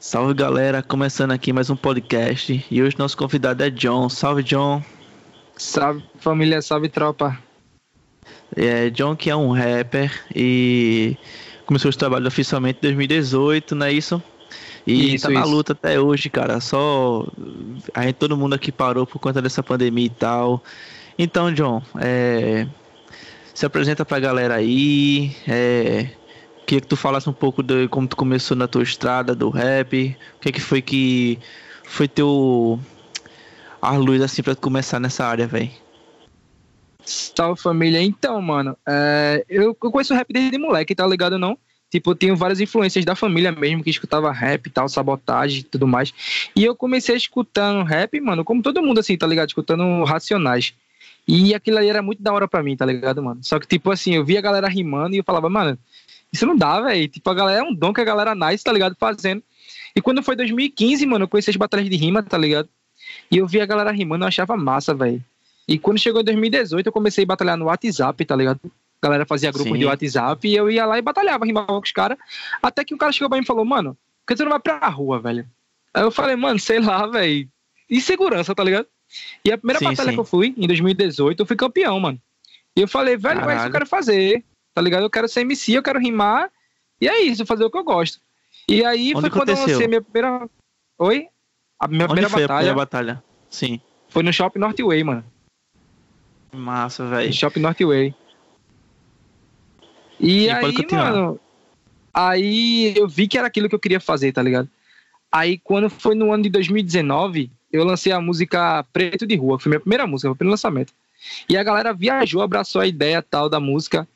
Salve galera, começando aqui mais um podcast e hoje nosso convidado é John. Salve John. Salve família, salve tropa. É, John que é um rapper e começou os trabalhos oficialmente em 2018, não é isso? E isso, tá na luta até hoje, cara. Só a gente, todo mundo aqui parou por conta dessa pandemia e tal. Então, John, é, se apresenta pra galera aí. É, queria que tu falasse um pouco de como tu começou na tua estrada do rap. O que, é que foi que foi teu a luz assim tu começar nessa área, velho? Salve família. Então, mano, é, eu, eu conheço rap desde moleque, tá ligado não? Tipo, eu tenho várias influências da família mesmo, que escutava rap e tal, sabotagem e tudo mais. E eu comecei escutando rap, mano, como todo mundo assim, tá ligado? Escutando Racionais. E aquilo ali era muito da hora pra mim, tá ligado, mano? Só que, tipo assim, eu via a galera rimando e eu falava, mano, isso não dá, velho. Tipo, a galera é um dom que a galera nice, tá ligado? Fazendo. E quando foi 2015, mano, eu conheci as batalhas de rima, tá ligado? E eu vi a galera rimando, eu achava massa, velho. E quando chegou em 2018, eu comecei a batalhar no WhatsApp, tá ligado? A galera fazia grupo Sim. de WhatsApp e eu ia lá e batalhava, rimava com os caras. Até que um cara chegou pra mim e falou, mano, por que você não vai pra rua, velho? Aí eu falei, mano, sei lá, velho. Insegurança, tá ligado? E a primeira sim, batalha sim. que eu fui, em 2018, eu fui campeão, mano. E eu falei, velho, é isso eu quero fazer tá ligado? Eu quero ser MC, eu quero rimar, e é isso, fazer o que eu gosto. E aí Onde foi quando aconteceu? eu lancei minha primeira. Oi? A minha Onde primeira foi batalha. A primeira batalha? Sim. Foi no Shopping Northway, mano. Massa, velho. Shopping Northway. E, e aí, mano. Aí eu vi que era aquilo que eu queria fazer, tá ligado? Aí quando foi no ano de 2019, eu lancei a música Preto de Rua, que foi minha primeira música, foi o primeiro lançamento. E a galera viajou, abraçou a ideia tal da música.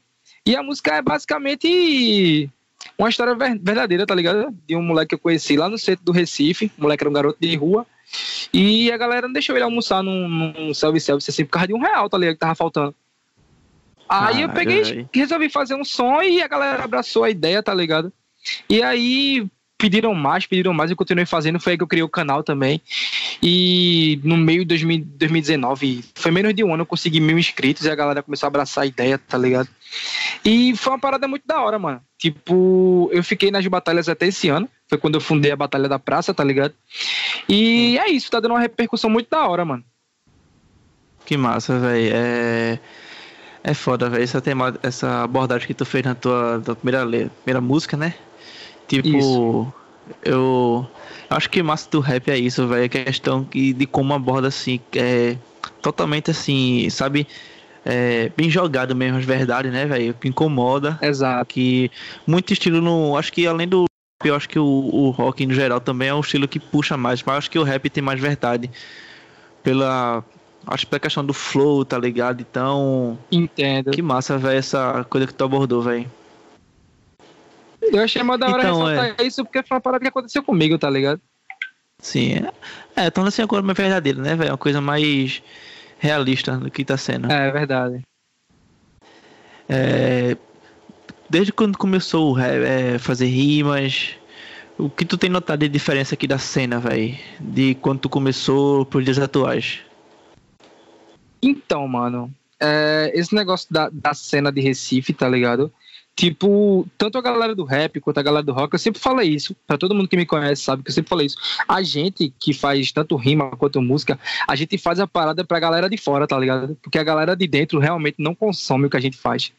E a música é basicamente uma história verdadeira, tá ligado? De um moleque que eu conheci lá no centro do Recife. O moleque era um garoto de rua. E a galera não deixou ele almoçar num, num self-service assim por causa de um real, tá ligado? Que tava faltando. Aí eu peguei e resolvi fazer um som e a galera abraçou a ideia, tá ligado? E aí pediram mais, pediram mais, eu continuei fazendo, foi aí que eu criei o canal também. E no meio de 2019, foi menos de um ano, eu consegui mil inscritos e a galera começou a abraçar a ideia, tá ligado? E foi uma parada muito da hora, mano. Tipo, eu fiquei nas batalhas até esse ano, foi quando eu fundei a Batalha da Praça, tá ligado? E é isso, tá dando uma repercussão muito da hora, mano. Que massa, velho. É... É foda, velho. Essa, tema... essa abordagem que tu fez na tua, tua primeira, primeira música, né? Tipo, isso. eu acho que massa do rap é isso, velho. A questão que, de como aborda assim, é totalmente assim, sabe? É, bem jogado mesmo, as verdades, né, velho? Que incomoda. Exato. Que muito estilo no. Acho que além do. Eu acho que o, o rock no geral também é um estilo que puxa mais, mas acho que o rap tem mais verdade. Pela. Acho que pela questão do flow, tá ligado? Então. Entendo. Que massa, velho, essa coisa que tu abordou, velho. Eu achei uma da hora então, ressaltar é... isso porque foi uma parada que aconteceu comigo, tá ligado? Sim, é, é torna-se uma coisa mais verdadeira, né, velho? Uma coisa mais realista do que tá sendo. É, é verdade. É, desde quando começou a é, fazer rimas, o que tu tem notado de diferença aqui da cena, velho? De quando tu começou pros dias atuais? Então, mano, é, esse negócio da, da cena de Recife, tá ligado? Tipo, tanto a galera do rap quanto a galera do rock, eu sempre falo isso. Pra todo mundo que me conhece sabe que eu sempre falei isso. A gente que faz tanto rima quanto música, a gente faz a parada pra galera de fora, tá ligado? Porque a galera de dentro realmente não consome o que a gente faz.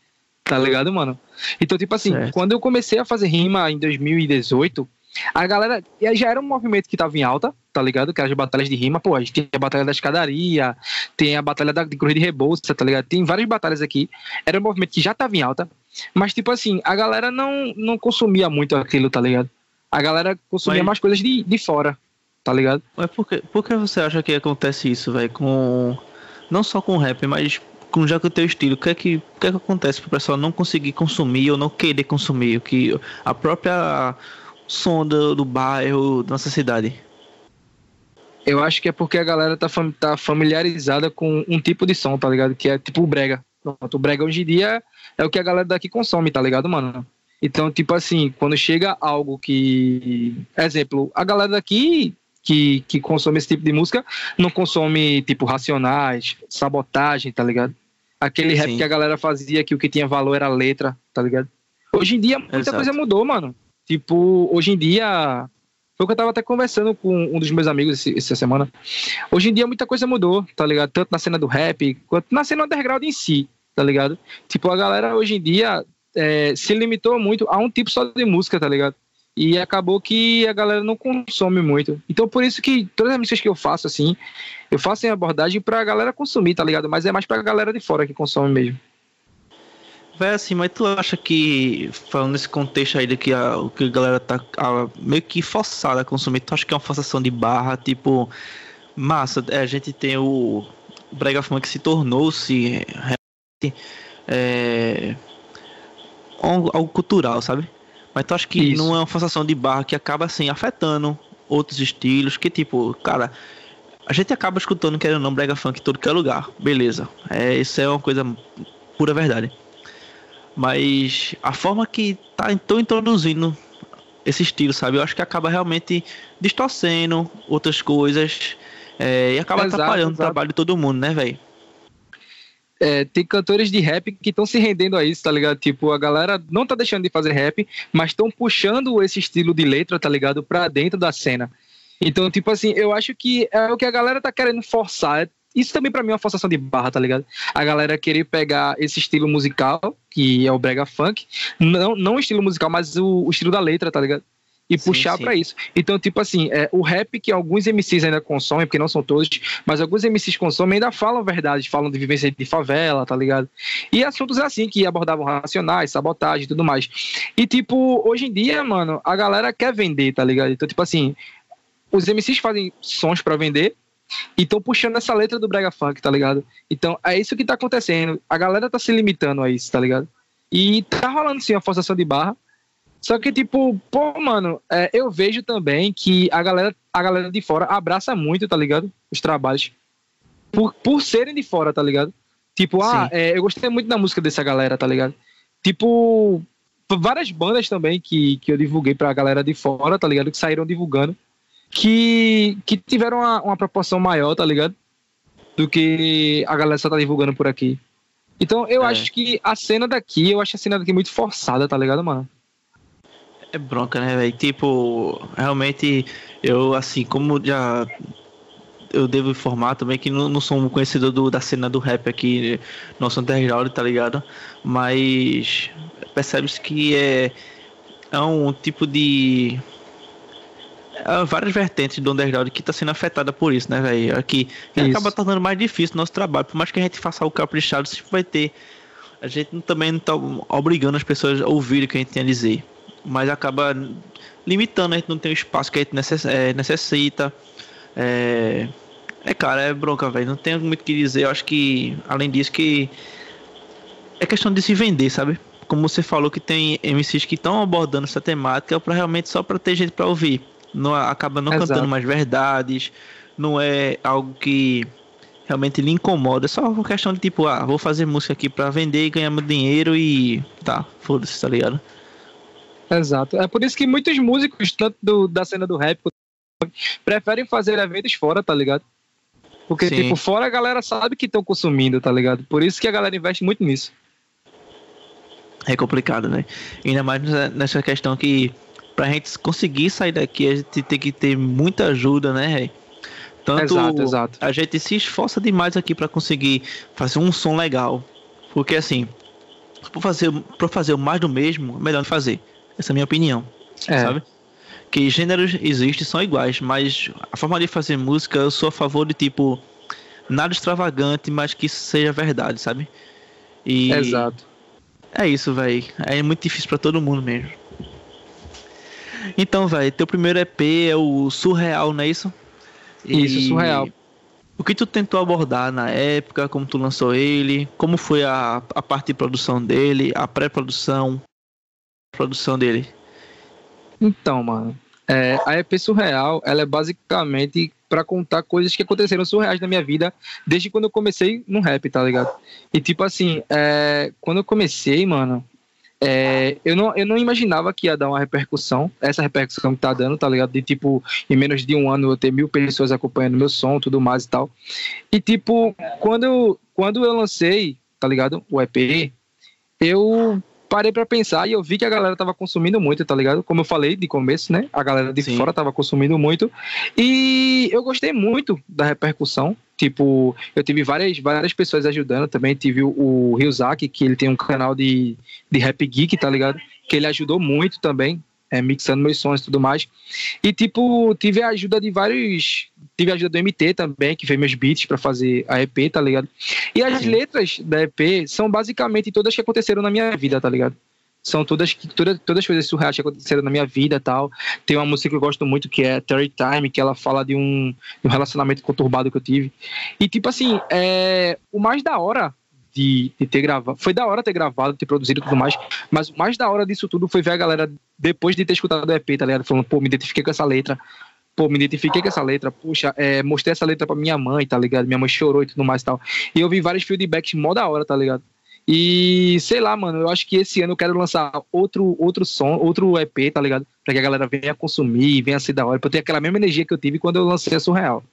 Tá ligado, mano? Então, tipo assim, certo. quando eu comecei a fazer rima em 2018, a galera já era um movimento que tava em alta, tá ligado? Que as batalhas de rima, pô, a gente tem a batalha da escadaria, tem a batalha da, de cruz de rebolsa, tá ligado? Tem várias batalhas aqui. Era um movimento que já tava em alta, mas tipo assim, a galera não, não consumia muito aquilo, tá ligado? A galera consumia mas... mais coisas de, de fora, tá ligado? Mas por que, por que você acha que acontece isso, velho? Com. Não só com rap, mas com já com o teu estilo, o que é que, o que, é que acontece pro pessoal não conseguir consumir ou não querer consumir? O que a própria som do, do bairro, da nossa cidade? Eu acho que é porque a galera tá, fam tá familiarizada com um tipo de som, tá ligado? Que é tipo o brega. Pronto, o brega hoje em dia é o que a galera daqui consome, tá ligado, mano? Então, tipo assim, quando chega algo que. Exemplo, a galera daqui que, que consome esse tipo de música não consome, tipo, racionais, sabotagem, tá ligado? Aquele rap Sim. que a galera fazia que o que tinha valor era a letra, tá ligado? Hoje em dia muita Exato. coisa mudou, mano. Tipo, hoje em dia Foi o que eu tava até conversando com um dos meus amigos essa semana. Hoje em dia muita coisa mudou, tá ligado? Tanto na cena do rap, quanto na cena underground em si, tá ligado? Tipo, a galera hoje em dia é, se limitou muito a um tipo só de música, tá ligado? E acabou que a galera não consome muito. Então, por isso que todas as músicas que eu faço, assim, eu faço em abordagem pra galera consumir, tá ligado? Mas é mais pra galera de fora que consome mesmo. Vai assim, mas tu acha que, falando nesse contexto aí de que a, que a galera tá a, meio que forçada a consumir, tu acha que é uma forçação de barra, tipo, massa, é, a gente tem o, Brega Funk se tornou-se é, algo cultural, sabe? Mas tu acha que Isso. não é uma forçação de barra que acaba assim afetando outros estilos, que tipo, cara, a gente acaba escutando querendo ou não brega funk em todo que é lugar, beleza? É, isso é uma coisa pura verdade. Mas a forma que tá estão introduzindo esse estilo, sabe? Eu acho que acaba realmente distorcendo outras coisas é, e acaba exato, atrapalhando exato. o trabalho de todo mundo, né, velho? É, tem cantores de rap que estão se rendendo a isso, tá ligado? Tipo, a galera não tá deixando de fazer rap, mas estão puxando esse estilo de letra, tá ligado? Pra dentro da cena. Então, tipo assim, eu acho que é o que a galera tá querendo forçar. Isso também para mim é uma forçação de barra, tá ligado? A galera querer pegar esse estilo musical, que é o brega funk, não, não o estilo musical, mas o, o estilo da letra, tá ligado? E puxar para isso. Então, tipo assim, é, o rap que alguns MCs ainda consomem, porque não são todos, mas alguns MCs consomem ainda falam verdade, falam de vivência de favela, tá ligado? E assuntos assim que abordavam racionais, sabotagem e tudo mais. E, tipo, hoje em dia, mano, a galera quer vender, tá ligado? Então, tipo assim, os MCs fazem sons para vender, e estão puxando essa letra do Brega Funk, tá ligado? Então, é isso que tá acontecendo. A galera tá se limitando a isso, tá ligado? E tá rolando sim a forçação de barra, só que, tipo, pô, mano, é, eu vejo também que a galera, a galera de fora abraça muito, tá ligado? Os trabalhos. Por, por serem de fora, tá ligado? Tipo, ah, é, eu gostei muito da música dessa galera, tá ligado? Tipo, várias bandas também que, que eu divulguei pra galera de fora, tá ligado? Que saíram divulgando. Que, que tiveram uma, uma proporção maior, tá ligado? Do que a galera só tá divulgando por aqui. Então, eu é. acho que a cena daqui, eu acho a cena daqui muito forçada, tá ligado, mano? É bronca, né, velho? Tipo, realmente, eu, assim, como já. Eu devo informar também que não, não sou um conhecedor do, da cena do rap aqui, nosso underground, tá ligado? Mas percebe-se que é, é um tipo de. É várias vertentes do underground que está sendo afetada por isso, né, velho? Aqui acaba tornando mais difícil o nosso trabalho. Por mais que a gente faça o caprichado, sempre vai ter. A gente também não tá obrigando as pessoas a ouvir o que a gente tem a dizer mas acaba limitando, a gente não tem o espaço que a gente é, necessita. É, é cara, é bronca, velho. Não tenho muito o que dizer. Eu acho que, além disso, que é questão de se vender, sabe? Como você falou que tem MCs que estão abordando essa temática para realmente só para ter gente para ouvir. Não acaba não Exato. cantando mais verdades. Não é algo que realmente lhe incomoda. É só uma questão de tipo, ah, vou fazer música aqui para vender e ganhar meu dinheiro e tá, foda-se, tá ligado? Exato. É por isso que muitos músicos, tanto do, da cena do rap, preferem fazer eventos fora, tá ligado? Porque, Sim. tipo, fora a galera sabe que estão consumindo, tá ligado? Por isso que a galera investe muito nisso. É complicado, né? Ainda mais nessa questão que pra gente conseguir sair daqui, a gente tem que ter muita ajuda, né, Tanto exato, exato. a gente se esforça demais aqui para conseguir fazer um som legal. Porque assim, para fazer, pra fazer o mais do mesmo, é melhor não fazer. Essa é a minha opinião. É. Sabe? Que gêneros existem, são iguais, mas a forma de fazer música, eu sou a favor de tipo. Nada extravagante, mas que seja verdade, sabe? E. Exato. É isso, velho. É muito difícil para todo mundo mesmo. Então, velho, teu primeiro EP é o Surreal, não é isso? Isso, Surreal. O que tu tentou abordar na época, como tu lançou ele, como foi a, a parte de produção dele, a pré-produção, produção dele? Então, mano, é, a EP Surreal, ela é basicamente para contar coisas que aconteceram surreais na minha vida desde quando eu comecei no rap, tá ligado? E tipo assim, é, quando eu comecei, mano, é, eu, não, eu não imaginava que ia dar uma repercussão, essa repercussão que tá dando, tá ligado? De tipo, em menos de um ano eu ter mil pessoas acompanhando meu som, tudo mais e tal. E tipo, quando eu, quando eu lancei, tá ligado? O EP, eu parei para pensar e eu vi que a galera tava consumindo muito, tá ligado? Como eu falei de começo, né? A galera de Sim. fora tava consumindo muito. E eu gostei muito da repercussão. Tipo, eu tive várias, várias pessoas ajudando também. Tive o, o Ryuzaki, que ele tem um canal de, de rap geek, tá ligado? Que ele ajudou muito também é, mixando meus sons e tudo mais. E, tipo, tive a ajuda de vários. Tive a ajuda do MT também, que fez meus beats para fazer a EP, tá ligado? E as letras da EP são basicamente todas que aconteceram na minha vida, tá ligado? São todas, todas, todas as coisas surreais que aconteceram na minha vida tal. Tem uma música que eu gosto muito que é Terry Time, que ela fala de um, de um relacionamento conturbado que eu tive. E, tipo assim, é, o mais da hora de, de, ter gravado. Foi da hora ter gravado, ter produzido e tudo mais. Mas mais da hora disso tudo foi ver a galera, depois de ter escutado o EP, tá ligado? Falando, pô, me identifiquei com essa letra. Pô, me identifiquei com essa letra. Puxa, é, mostrei essa letra pra minha mãe, tá ligado? Minha mãe chorou e tudo mais e tal. E eu vi vários feedbacks mó da hora, tá ligado? E sei lá, mano, eu acho que esse ano eu quero lançar outro, outro som, outro EP, tá ligado? Pra que a galera venha consumir, venha ser da hora, pra ter aquela mesma energia que eu tive quando eu lancei a Surreal.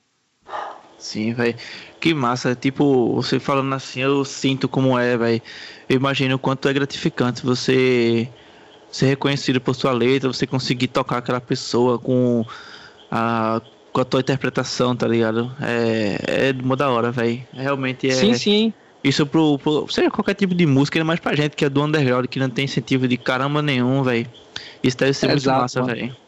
Sim, velho. Que massa. Tipo, você falando assim, eu sinto como é, velho. Eu imagino o quanto é gratificante você ser reconhecido por sua letra, você conseguir tocar aquela pessoa com a, com a tua interpretação, tá ligado? É, é de da hora, velho. Realmente é. Sim, sim. Isso pro, pro. Seja qualquer tipo de música, mas pra gente que é do underground, que não tem incentivo de caramba nenhum, velho. Isso deve ser é muito exato, massa, velho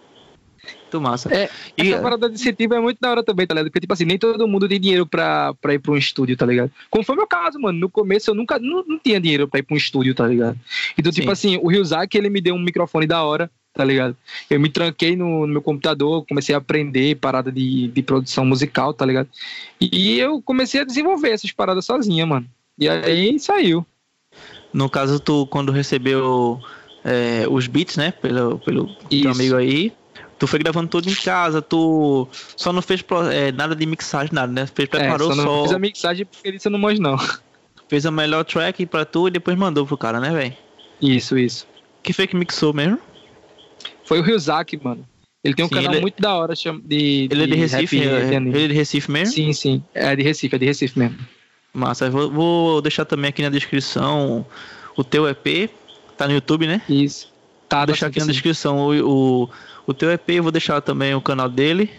muito massa. É, e, essa parada de incentivo é muito da hora também, tá ligado? Porque, tipo assim, nem todo mundo tem dinheiro pra, pra ir pra um estúdio, tá ligado? Como foi o meu caso, mano. No começo eu nunca não, não tinha dinheiro pra ir pra um estúdio, tá ligado? Então, tipo Sim. assim, o Ryuzaki, ele me deu um microfone da hora, tá ligado? Eu me tranquei no, no meu computador, comecei a aprender parada de, de produção musical, tá ligado? E, e eu comecei a desenvolver essas paradas sozinha, mano. E aí saiu. No caso, tu, quando recebeu é, os beats, né, pelo, pelo teu amigo aí, Tu foi gravando tudo em casa, tu só não fez é, nada de mixagem, nada, né? Fez, preparou é, só. Não fiz a mixagem porque eu não manjo, não. Fez a melhor track pra tu e depois mandou pro cara, né, velho? Isso, isso. Que foi que mixou mesmo? Foi o Ryuzaki, mano. Ele tem um sim, canal ele... muito da hora de, de Ele é de Recife? Rap, é, ele é de Recife mesmo? Sim, sim. É de Recife, é de Recife mesmo. Massa, vou, vou deixar também aqui na descrição o teu EP. Tá no YouTube, né? Isso. Tá, vou deixar aqui na descrição o, o o teu EP eu vou deixar também o canal dele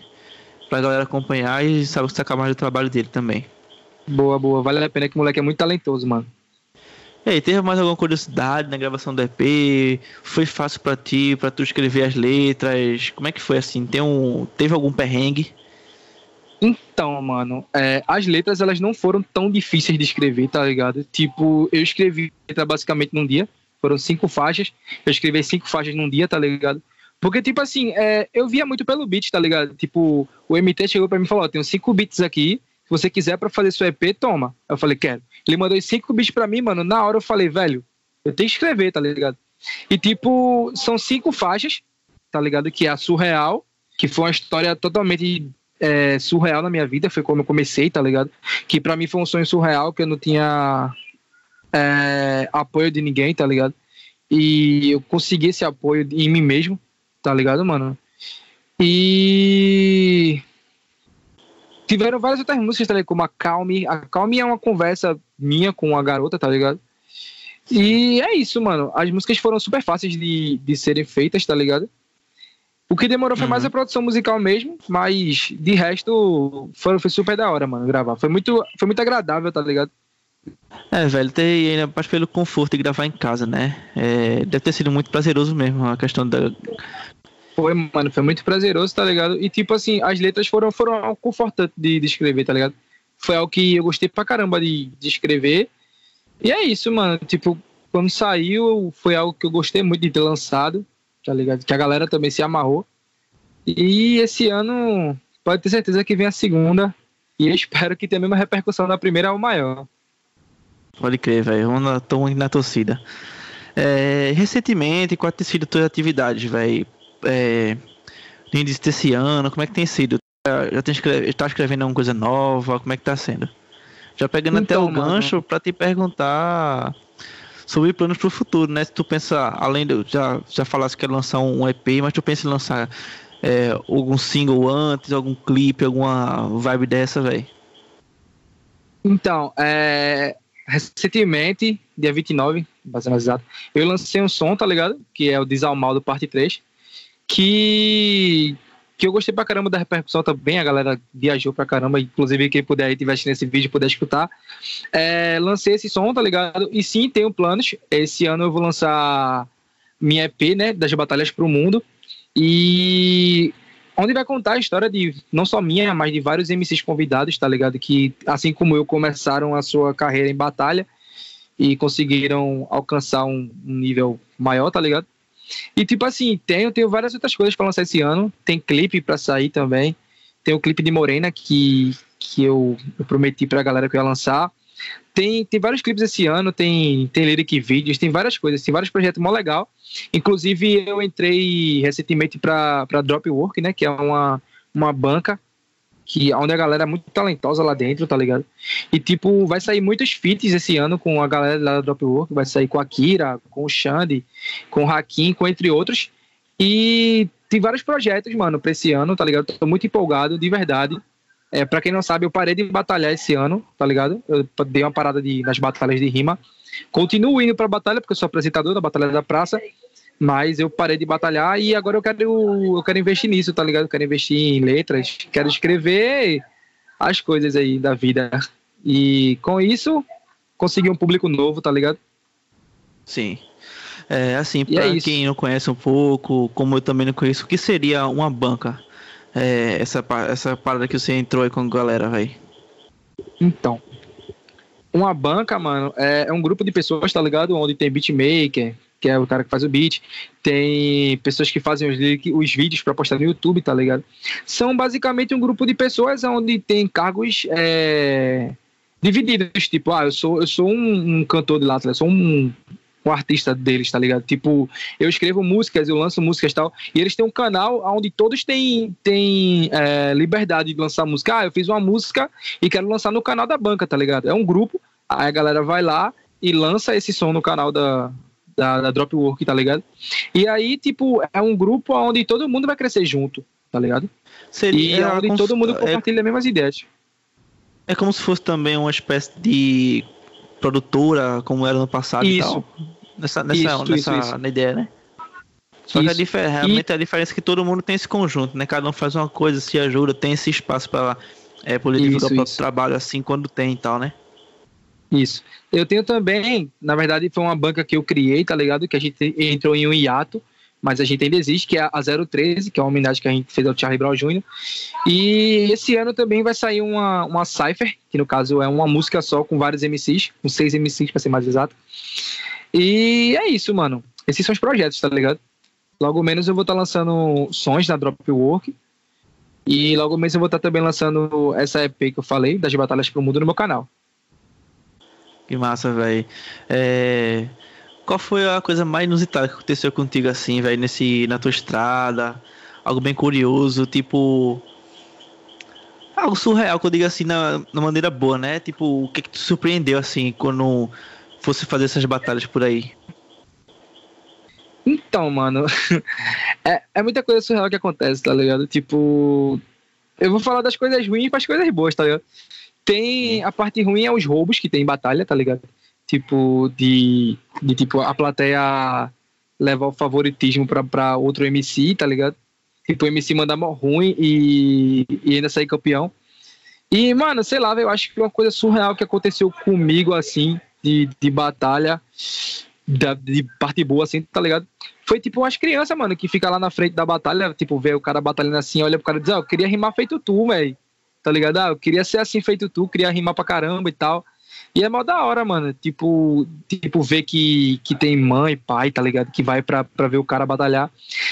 pra galera acompanhar e saber sacar mais do trabalho dele também. Boa, boa. Vale a pena que o moleque é muito talentoso, mano. E aí, teve mais alguma curiosidade na gravação do EP? Foi fácil para ti, para tu escrever as letras? Como é que foi assim? Tem um, teve algum perrengue? Então, mano, é, as letras elas não foram tão difíceis de escrever, tá ligado? Tipo, eu escrevi letra basicamente num dia, foram cinco faixas. Eu escrevi cinco faixas num dia, tá ligado? Porque, tipo assim, é, eu via muito pelo beat, tá ligado? Tipo, o MT chegou pra mim e falou: Ó, tenho cinco beats aqui. Se você quiser pra fazer seu EP, toma. Eu falei, quero. Ele mandou cinco beats pra mim, mano. Na hora eu falei, velho, eu tenho que escrever, tá ligado? E, tipo, são cinco faixas, tá ligado? Que é a Surreal, que foi uma história totalmente é, surreal na minha vida. Foi como eu comecei, tá ligado? Que pra mim foi um sonho surreal, que eu não tinha é, apoio de ninguém, tá ligado? E eu consegui esse apoio em mim mesmo tá ligado, mano? E tiveram várias outras músicas, tá ligado? Como a Calme. A Calme é uma conversa minha com a garota, tá ligado? E é isso, mano. As músicas foram super fáceis de, de serem feitas, tá ligado? O que demorou foi uhum. mais a produção musical mesmo, mas de resto foi, foi super da hora, mano, gravar. Foi muito, foi muito agradável, tá ligado? É, velho, tem ainda mais pelo conforto de gravar em casa, né? É, deve ter sido muito prazeroso mesmo a questão da. Foi, mano, foi muito prazeroso, tá ligado? E tipo assim, as letras foram, foram algo confortante de, de escrever, tá ligado? Foi algo que eu gostei pra caramba de, de escrever. E é isso, mano. Tipo, quando saiu, foi algo que eu gostei muito de ter lançado, tá ligado? Que a galera também se amarrou. E esse ano, pode ter certeza que vem a segunda. E eu espero que tenha a mesma repercussão da primeira ou maior. Pode crer, velho. Tô na torcida. É, recentemente, qual tem sido tuas atividades, velho? É, início desse ano, como é que tem sido? Já tem escreve, tá escrevendo alguma coisa nova? Como é que tá sendo? Já pegando então, até o mano. gancho para te perguntar sobre planos pro futuro, né? Se tu pensa, além de já, já falasse que ia lançar um EP, mas tu pensa em lançar é, algum single antes, algum clipe, alguma vibe dessa, velho? Então, é, recentemente, dia 29, mais exato, eu lancei um som, tá ligado? Que é o Desalmado Parte 3, que, que eu gostei pra caramba da repercussão também, a galera viajou pra caramba, inclusive quem puder aí, tiver assistindo esse vídeo, puder escutar. É, lancei esse som, tá ligado? E sim, tenho planos, esse ano eu vou lançar minha EP, né, das Batalhas pro Mundo, e onde vai contar a história de não só minha, mas de vários MCs convidados, tá ligado? Que, assim como eu, começaram a sua carreira em batalha e conseguiram alcançar um nível maior, tá ligado? E, tipo assim, tenho, tenho várias outras coisas para lançar esse ano. Tem clipe para sair também. Tem o clipe de Morena que, que eu, eu prometi pra galera que eu ia lançar. Tem, tem vários clipes esse ano, tem, tem lyric vídeos, tem várias coisas, tem vários projetos mó legal. Inclusive, eu entrei recentemente para Dropwork, né? Que é uma, uma banca que onde a galera é muito talentosa lá dentro, tá ligado? E tipo, vai sair muitos feats esse ano com a galera lá da Dropwork, vai sair com a Kira, com o Xande, com o Hakim, com entre outros. E tem vários projetos, mano, pra esse ano, tá ligado? Tô muito empolgado, de verdade. É, pra quem não sabe, eu parei de batalhar esse ano, tá ligado? Eu dei uma parada de, nas batalhas de rima. Continuo indo pra batalha, porque eu sou apresentador da Batalha da Praça. Mas eu parei de batalhar e agora eu quero, eu quero investir nisso, tá ligado? Eu quero investir em letras, quero escrever as coisas aí da vida. E com isso, conseguir um público novo, tá ligado? Sim. É, assim, para é quem não conhece um pouco, como eu também não conheço, o que seria uma banca? É, essa, essa parada que você entrou aí com a galera, velho. Então, uma banca, mano, é, é, um grupo de pessoas, tá ligado? Onde tem beatmaker, que é o cara que faz o beat, tem pessoas que fazem os, os vídeos para postar no YouTube, tá ligado? São basicamente um grupo de pessoas onde tem cargos é, divididos, tipo, ah, eu sou, eu sou um, um cantor de lá, eu sou um, um artista deles, tá ligado? Tipo, eu escrevo músicas, eu lanço músicas e tal, e eles têm um canal onde todos têm, têm é, liberdade de lançar música. Ah, eu fiz uma música e quero lançar no canal da banca, tá ligado? É um grupo, aí a galera vai lá e lança esse som no canal da, da, da Dropwork, tá ligado? E aí, tipo, é um grupo onde todo mundo vai crescer junto, tá ligado? Seria e onde todo mundo é compartilha é, as mesmas ideias. É como se fosse também uma espécie de produtora, como era no passado isso. e tal. Nessa, nessa, isso, nessa isso, isso. ideia, né? Só que a diferença, realmente e... a diferença é que todo mundo tem esse conjunto, né? Cada um faz uma coisa, se ajuda, tem esse espaço para é, poder divulgar o próprio trabalho assim quando tem e tal, né? Isso. Eu tenho também, na verdade, foi uma banca que eu criei, tá ligado? Que a gente entrou em um hiato, mas a gente ainda existe, que é a 013, que é uma homenagem que a gente fez ao Charlie Brown Jr. E esse ano também vai sair uma, uma Cypher, que no caso é uma música só com vários MCs, com seis MCs para ser mais exato. E é isso, mano. Esses são os projetos, tá ligado? Logo menos eu vou estar tá lançando sons na Dropwork. E logo menos eu vou estar tá também lançando essa EP que eu falei, das Batalhas pro Mundo, no meu canal. Que massa, velho. É... Qual foi a coisa mais inusitada que aconteceu contigo assim, velho, nesse na tua estrada? Algo bem curioso, tipo algo surreal, que eu digo assim na, na maneira boa, né? Tipo, o que que te surpreendeu assim quando fosse fazer essas batalhas por aí? Então, mano, é, é muita coisa surreal que acontece, tá ligado? Tipo, eu vou falar das coisas ruins para as coisas boas, tá ligado? Tem a parte ruim é os roubos que tem em batalha, tá ligado? Tipo, de, de tipo, a plateia levar o favoritismo pra, pra outro MC, tá ligado? Tipo, o MC mandar mó ruim e, e ainda sair campeão. E, mano, sei lá, eu acho que uma coisa surreal que aconteceu comigo, assim, de, de batalha, da, de parte boa, assim, tá ligado? Foi tipo umas crianças, mano, que fica lá na frente da batalha, tipo, vê o cara batalhando assim, olha pro cara e diz, ah, eu queria rimar feito tu, velho tá ligado? Ah, eu queria ser assim feito tu, queria rimar pra caramba e tal. E é mó da hora, mano. Tipo, tipo ver que, que tem mãe, pai, tá ligado? Que vai pra, pra ver o cara batalhar.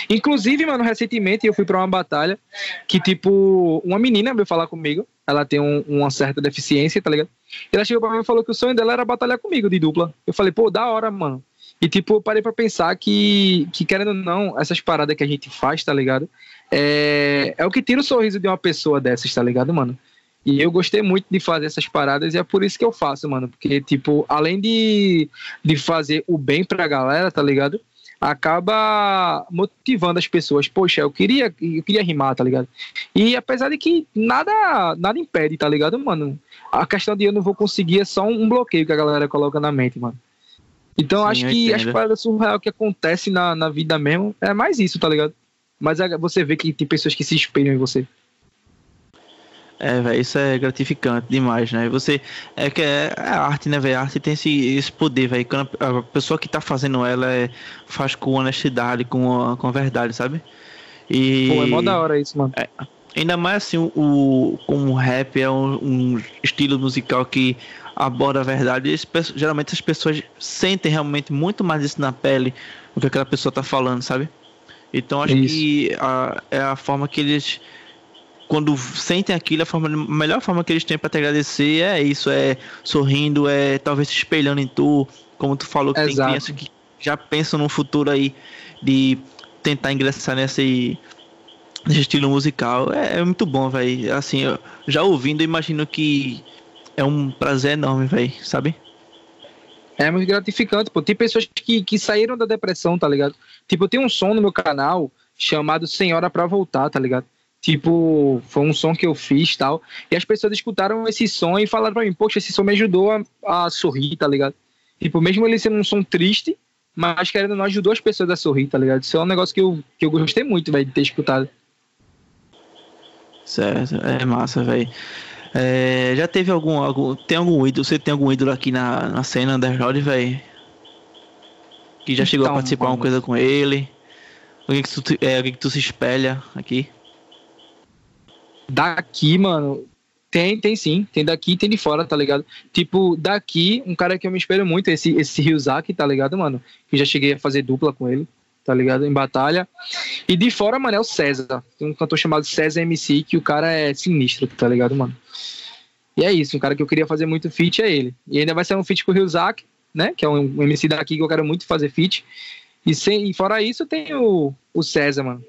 Inclusive, mano, recentemente eu fui pra uma batalha que, tipo, uma menina veio falar comigo. Ela tem um, uma certa deficiência, tá ligado? Ela chegou pra mim e falou que o sonho dela era batalhar comigo de dupla. Eu falei, pô, da hora, mano. E, tipo, eu parei pra pensar que, que, querendo ou não, essas paradas que a gente faz, tá ligado? É, é o que tira o sorriso de uma pessoa dessas, tá ligado, mano? E eu gostei muito de fazer essas paradas e é por isso que eu faço, mano. Porque, tipo, além de, de fazer o bem pra galera, tá ligado? acaba motivando as pessoas. Poxa, eu queria, eu queria rimar, tá ligado? E apesar de que nada, nada impede, tá ligado, mano? A questão de eu não vou conseguir é só um bloqueio que a galera coloca na mente, mano. Então Sim, acho que as paradas surreal que acontece na, na vida mesmo é mais isso, tá ligado? Mas é, você vê que tem pessoas que se espelham em você. É, velho, isso é gratificante demais, né? Você. É que é, é arte, né, velho? A arte tem esse, esse poder, velho. Quando a, a, pessoa que tá fazendo ela é, faz com honestidade, com, com verdade, sabe? E. Pô, é mó da hora isso, mano. É, ainda mais assim, o, o, como o rap é um, um estilo musical que aborda a verdade. E geralmente as pessoas sentem realmente muito mais isso na pele do que aquela pessoa tá falando, sabe? Então acho isso. que a, é a forma que eles quando sentem aquilo, a, forma, a melhor forma que eles têm para te agradecer é isso, é sorrindo, é talvez se espelhando em tu, como tu falou que Exato. tem crianças que já pensam no futuro aí de tentar ingressar nesse, nesse estilo musical. É, é muito bom, velho. Assim, eu, já ouvindo, imagino que é um prazer enorme, velho, sabe? É muito gratificante, pô. Tem pessoas que, que saíram da depressão, tá ligado? Tipo, tenho um som no meu canal chamado Senhora pra Voltar, tá ligado? Tipo, foi um som que eu fiz tal. E as pessoas escutaram esse som e falaram pra mim, poxa, esse som me ajudou a, a sorrir, tá ligado? Tipo, mesmo ele sendo um som triste, mas querendo não ajudou as pessoas a sorrir, tá ligado? Isso é um negócio que eu, que eu gostei muito, velho, de ter escutado. Certo, é massa, velho. É, já teve algum, algum. Tem algum ídolo? Você tem algum ídolo aqui na, na cena underground, velho? Que já chegou então, a participar uma coisa com ele? Alguém que tu, é, alguém que tu se espelha aqui? Daqui, mano, tem, tem sim. Tem daqui e tem de fora, tá ligado? Tipo, daqui, um cara que eu me espelho muito, esse, esse Ryuzaki, tá ligado, mano? Que já cheguei a fazer dupla com ele, tá ligado? Em batalha. E de fora, mano, é o César. Tem um cantor chamado César MC, que o cara é sinistro, tá ligado, mano? E é isso, um cara que eu queria fazer muito feat é ele. E ainda vai ser um feat com o Ryuzaki, né? Que é um, um MC daqui que eu quero muito fazer feat. E, sem, e fora isso, tem o, o César, mano.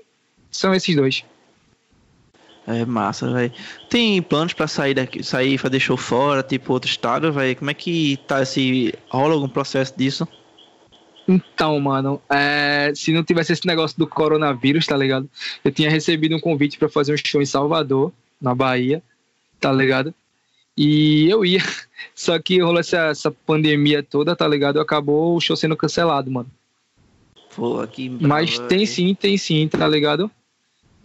São esses dois. É massa, velho. Tem planos para sair daqui, sair fazer show fora, tipo outro estado, velho? Como é que tá esse. rola algum processo disso? Então, mano, é, se não tivesse esse negócio do coronavírus, tá ligado? Eu tinha recebido um convite para fazer um show em Salvador, na Bahia, tá ligado? E eu ia, só que rolou essa, essa pandemia toda, tá ligado? Acabou o show sendo cancelado, mano. Pô, aqui. Mas tem sim, tem sim, tá ligado?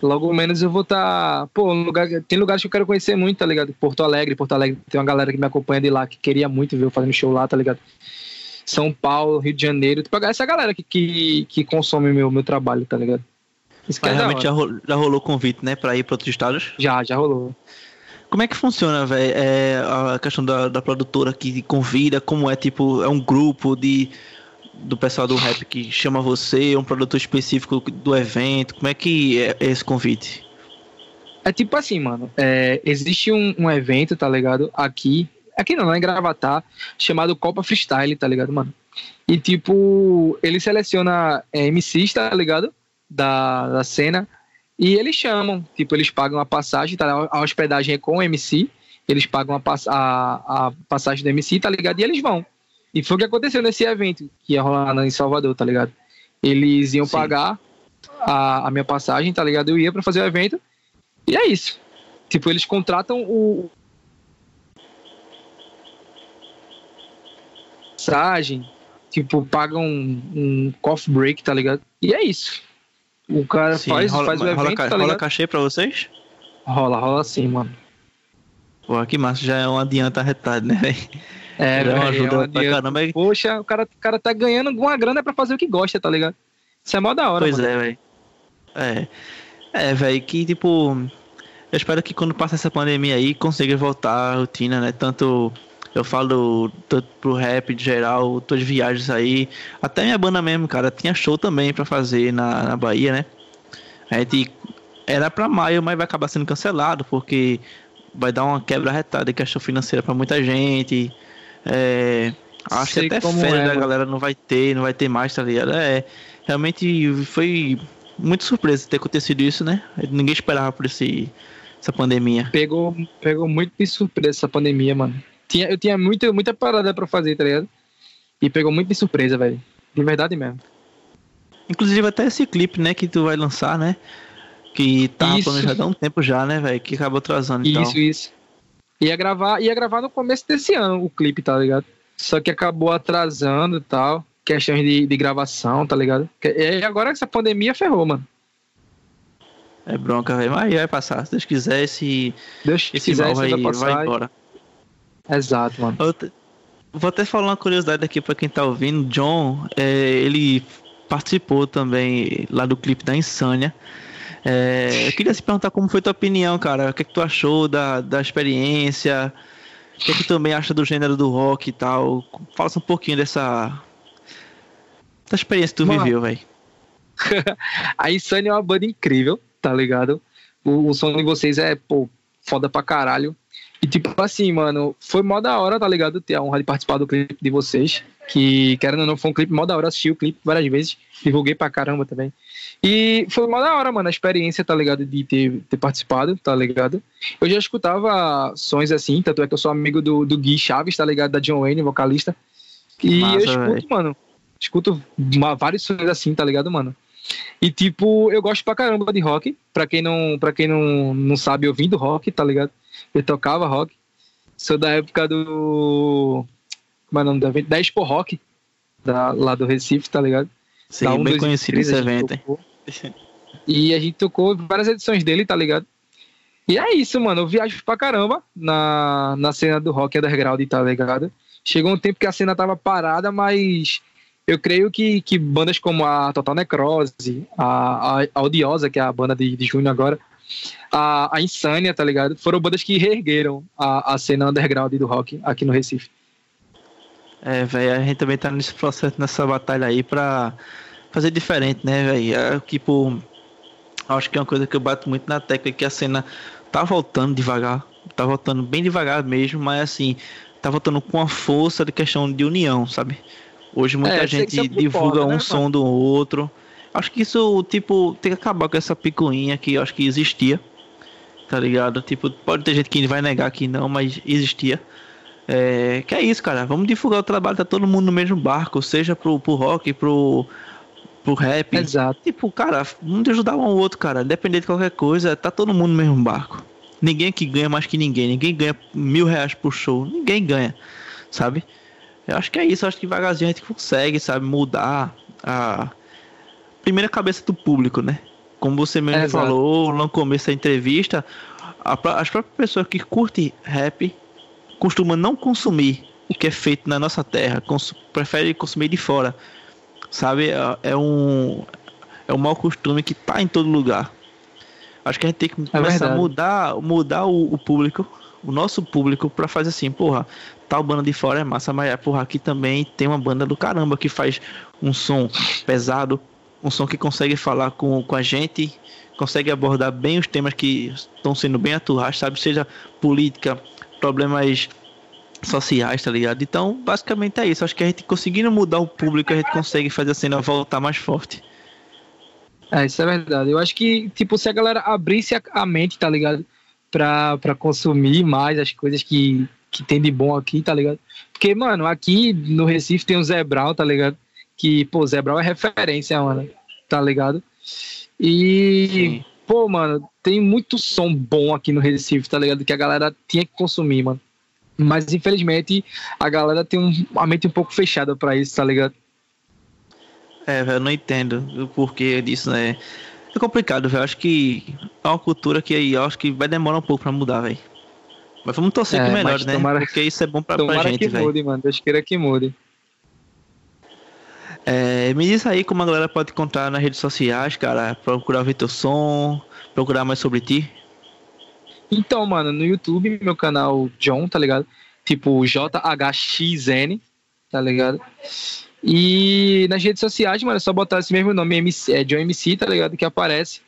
Logo menos eu vou estar. Tá, pô, lugar, tem lugares que eu quero conhecer muito, tá ligado? Porto Alegre, Porto Alegre tem uma galera que me acompanha de lá, que queria muito ver eu fazendo show lá, tá ligado? São Paulo, Rio de Janeiro, tipo, essa galera que, que, que consome meu, meu trabalho, tá ligado? Isso Mas é realmente já rolou, já rolou convite, né, pra ir pra outros estados? Já, já rolou. Como é que funciona, velho? É a questão da, da produtora que convida, como é, tipo, é um grupo de do pessoal do rap que chama você, um produtor específico do evento? Como é que é esse convite? É tipo assim, mano. É, existe um, um, evento, tá ligado? Aqui. Aqui não, não é Gravatar, chamado Copa Freestyle, tá ligado, mano? E tipo, ele seleciona é, MCs, tá ligado? Da, da cena. E eles chamam, tipo, eles pagam a passagem, tá? A hospedagem é com o MC. Eles pagam a, a, a passagem do MC, tá ligado? E eles vão. E foi o que aconteceu nesse evento que ia rolar em Salvador, tá ligado? Eles iam Sim. pagar a, a minha passagem, tá ligado? Eu ia para fazer o evento. E é isso. Tipo, eles contratam o. Passagem, tipo, pagam um, um coffee break, tá ligado? E é isso. O cara sim, faz, rola, faz o evento, rola, tá? Rola cachê pra vocês? Rola, rola sim, mano. Pô, que massa, já é um adianta retado, né, velho? É, é uma ajuda é pra caramba. Poxa, o cara, o cara tá ganhando uma grana pra fazer o que gosta, tá ligado? Isso é mó da hora, Pois mano. é, velho. É. É, velho, que tipo. Eu espero que quando passa essa pandemia aí consiga voltar à rotina, né? Tanto eu falo tanto pro rap de geral, todas as viagens aí. Até minha banda mesmo, cara, tinha show também pra fazer na, na Bahia, né? A gente era pra maio, mas vai acabar sendo cancelado, porque vai dar uma quebra retada de questão financeira pra muita gente. É, acho Sei que até férias é, da galera não vai ter, não vai ter mais, tá ligado? É, realmente foi muito surpresa ter acontecido isso, né? Ninguém esperava por esse, essa pandemia. Pegou, pegou muito de surpresa essa pandemia, mano. Tinha, eu tinha muito, muita parada pra fazer, tá ligado? E pegou muito de surpresa, velho. De verdade mesmo. Inclusive até esse clipe, né, que tu vai lançar, né? Que tá isso. planejado há um tempo já, né, velho? Que acabou atrasando Isso, então. isso. Ia gravar, ia gravar no começo desse ano o clipe, tá ligado? Só que acabou atrasando e tal. Questões de, de gravação, tá ligado? E agora essa pandemia ferrou, mano. É bronca, velho. Mas vai passar. Se Deus quiser, esse, Deus esse quiser, vai, vai embora. Exato, mano. Vou até falar uma curiosidade aqui pra quem tá ouvindo. John, é, ele participou também lá do clipe da Insânia. É, eu queria se perguntar como foi tua opinião, cara. O que, é que tu achou da, da experiência? O que, é que tu também acha do gênero do rock e tal? Fala um pouquinho dessa. da experiência que tu Mano, viveu, velho. a Insane é uma banda incrível, tá ligado? O, o som de vocês é, pô, foda pra caralho. E tipo assim, mano, foi mó da hora, tá ligado? Ter a honra de participar do clipe de vocês. Que, querendo ou não, foi um clipe mó da hora. Assisti o clipe várias vezes. Divulguei pra caramba também. E foi mó da hora, mano, a experiência, tá ligado? De ter, ter participado, tá ligado? Eu já escutava sons assim, tanto é que eu sou amigo do, do Gui Chaves, tá ligado? Da John Wayne, vocalista. E Massa, eu escuto, véio. mano. Escuto uma, vários sons assim, tá ligado, mano? E tipo, eu gosto pra caramba de rock. Pra quem não, pra quem não, não sabe, eu vim do rock, tá ligado? Eu tocava rock. Sou da época do. Como é o nome do evento? Da Expo Rock, da, lá do Recife, tá ligado? Sim, um, bem conhecido esse evento, hein? E a gente tocou várias edições dele, tá ligado? E é isso, mano. Eu viajo pra caramba na, na cena do rock underground, tá ligado? Chegou um tempo que a cena tava parada, mas eu creio que, que bandas como a Total Necrose, a, a, a Odiosa, que é a banda de, de junho agora, a, a Insânia, tá ligado? Foram bandas que reergueram a, a cena underground do rock aqui no Recife. É, velho, a gente também tá nesse processo, nessa batalha aí pra fazer diferente, né, velho? É, tipo, acho que é uma coisa que eu bato muito na tecla que a cena tá voltando devagar, tá voltando bem devagar mesmo, mas assim, tá voltando com a força de questão de união, sabe? Hoje muita é, gente divulga um né, som mano? do outro. Acho que isso, tipo, tem que acabar com essa picuinha que eu acho que existia. Tá ligado? Tipo, pode ter gente que vai negar que não, mas existia. É, que é isso, cara. Vamos divulgar o trabalho, tá todo mundo no mesmo barco, seja pro, pro rock, pro, pro rap. Exato. Tipo, cara, vamos ajudar um ao outro, cara. Independente de qualquer coisa, tá todo mundo no mesmo barco. Ninguém que ganha mais que ninguém. Ninguém ganha mil reais por show. Ninguém ganha, sabe? Eu acho que é isso. Eu acho que devagarzinho a gente consegue, sabe, mudar a primeira cabeça do público, né? Como você mesmo é, falou no começo da entrevista, as próprias pessoas que curtem rap costumam não consumir o que é feito na nossa terra, cons prefere consumir de fora. Sabe? É, é um é um mau costume que tá em todo lugar. Acho que a gente tem que é começar a mudar, mudar o, o, público, o nosso público, para fazer assim, porra, tal banda de fora é massa, mas porra, aqui também tem uma banda do caramba que faz um som pesado, um som que consegue falar com, com a gente, consegue abordar bem os temas que estão sendo bem atuais, sabe? Seja política, problemas sociais, tá ligado? Então, basicamente é isso. Acho que a gente conseguindo mudar o público, a gente consegue fazer a cena voltar mais forte. É, isso é verdade. Eu acho que, tipo, se a galera abrisse a, mente, tá ligado? Pra, pra consumir mais as coisas que, que tem de bom aqui, tá ligado? Porque, mano, aqui no Recife tem o Zé Brau, tá ligado? Que, pô, Zé Brau é referência, mano, tá ligado? E, Sim. pô, mano, tem muito som bom aqui no Recife, tá ligado? Que a galera tinha que consumir, mano. Mas, infelizmente, a galera tem um, uma mente um pouco fechada pra isso, tá ligado? É, velho, eu não entendo o porquê disso, né? É complicado, velho. Acho que é uma cultura que aí, acho que vai demorar um pouco pra mudar, velho. Mas vamos torcer é, que melhore, né? Tomara, Porque isso é bom pra, pra gente, velho. que mude, mano. Deus queira que mude. É, me diz aí como a galera pode encontrar nas redes sociais, cara. Procurar ver teu som, procurar mais sobre ti. Então, mano, no YouTube, meu canal John, tá ligado? Tipo JHXN, tá ligado? E nas redes sociais, mano, é só botar esse mesmo nome, MC, é John MC, tá ligado? Que aparece.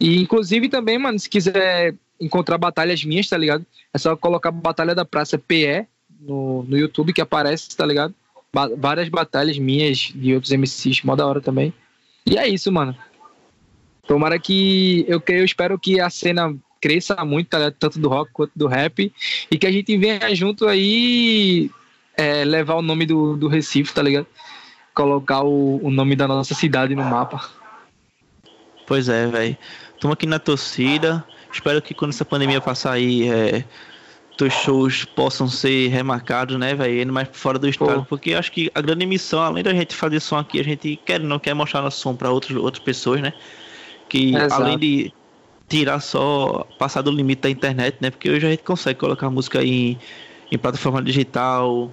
E inclusive também, mano, se quiser encontrar batalhas minhas, tá ligado? É só colocar Batalha da Praça PE no, no YouTube que aparece, tá ligado? Ba várias batalhas minhas de outros MCs, mó da hora também. E é isso, mano. Tomara que. Eu, eu espero que a cena cresça muito, tá? Tanto do rock quanto do rap. E que a gente venha junto aí é, levar o nome do, do Recife, tá ligado? colocar o, o nome da nossa cidade no mapa. Pois é, velho. Estamos aqui na torcida. Espero que quando essa pandemia passar aí, é, teus shows possam ser remarcados, né, velho? Indo mais fora do estado. Pô. Porque acho que a grande missão, além da gente fazer som aqui, a gente quer não quer mostrar nosso som para outras pessoas, né? Que além de tirar só, passar do limite da internet, né? Porque hoje a gente consegue colocar música em, em plataforma digital.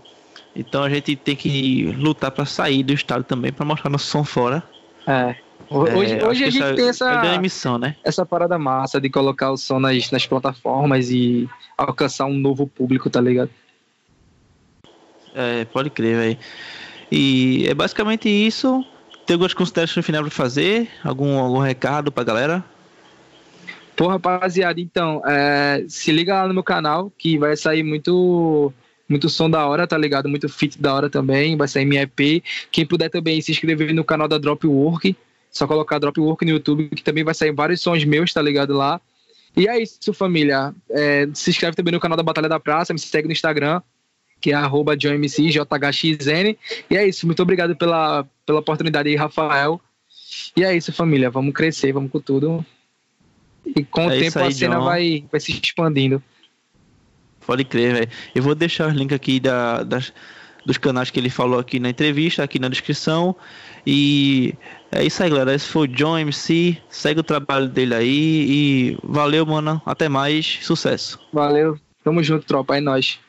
Então a gente tem que lutar para sair do estado também, para mostrar nosso som fora. É. Hoje, é, hoje a gente essa tem essa, é missão, né? essa parada massa de colocar o som nas, nas plataformas e alcançar um novo público, tá ligado? É, pode crer, velho. E é basicamente isso. Tem algumas considerações final para fazer? Algum, algum recado pra galera? Pô, rapaziada, então, é, se liga lá no meu canal que vai sair muito muito som da hora, tá ligado? Muito fit da hora também, vai sair minha EP. Quem puder também se inscrever no canal da Drop Work, só colocar Drop Work no YouTube, que também vai sair vários sons meus, tá ligado lá. E é isso, família. É, se inscreve também no canal da Batalha da Praça, me segue no Instagram, que é arroba JohnMC, E é isso, muito obrigado pela, pela oportunidade aí, Rafael. E é isso, família. Vamos crescer, vamos com tudo. E com é o tempo aí, a cena vai, vai se expandindo. Pode crer, velho. Eu vou deixar os links aqui da, das, dos canais que ele falou aqui na entrevista, aqui na descrição. E é isso aí, galera. Esse foi o John MC. Segue o trabalho dele aí. E valeu, mano. Até mais. Sucesso. Valeu. Tamo junto, tropa. É nóis.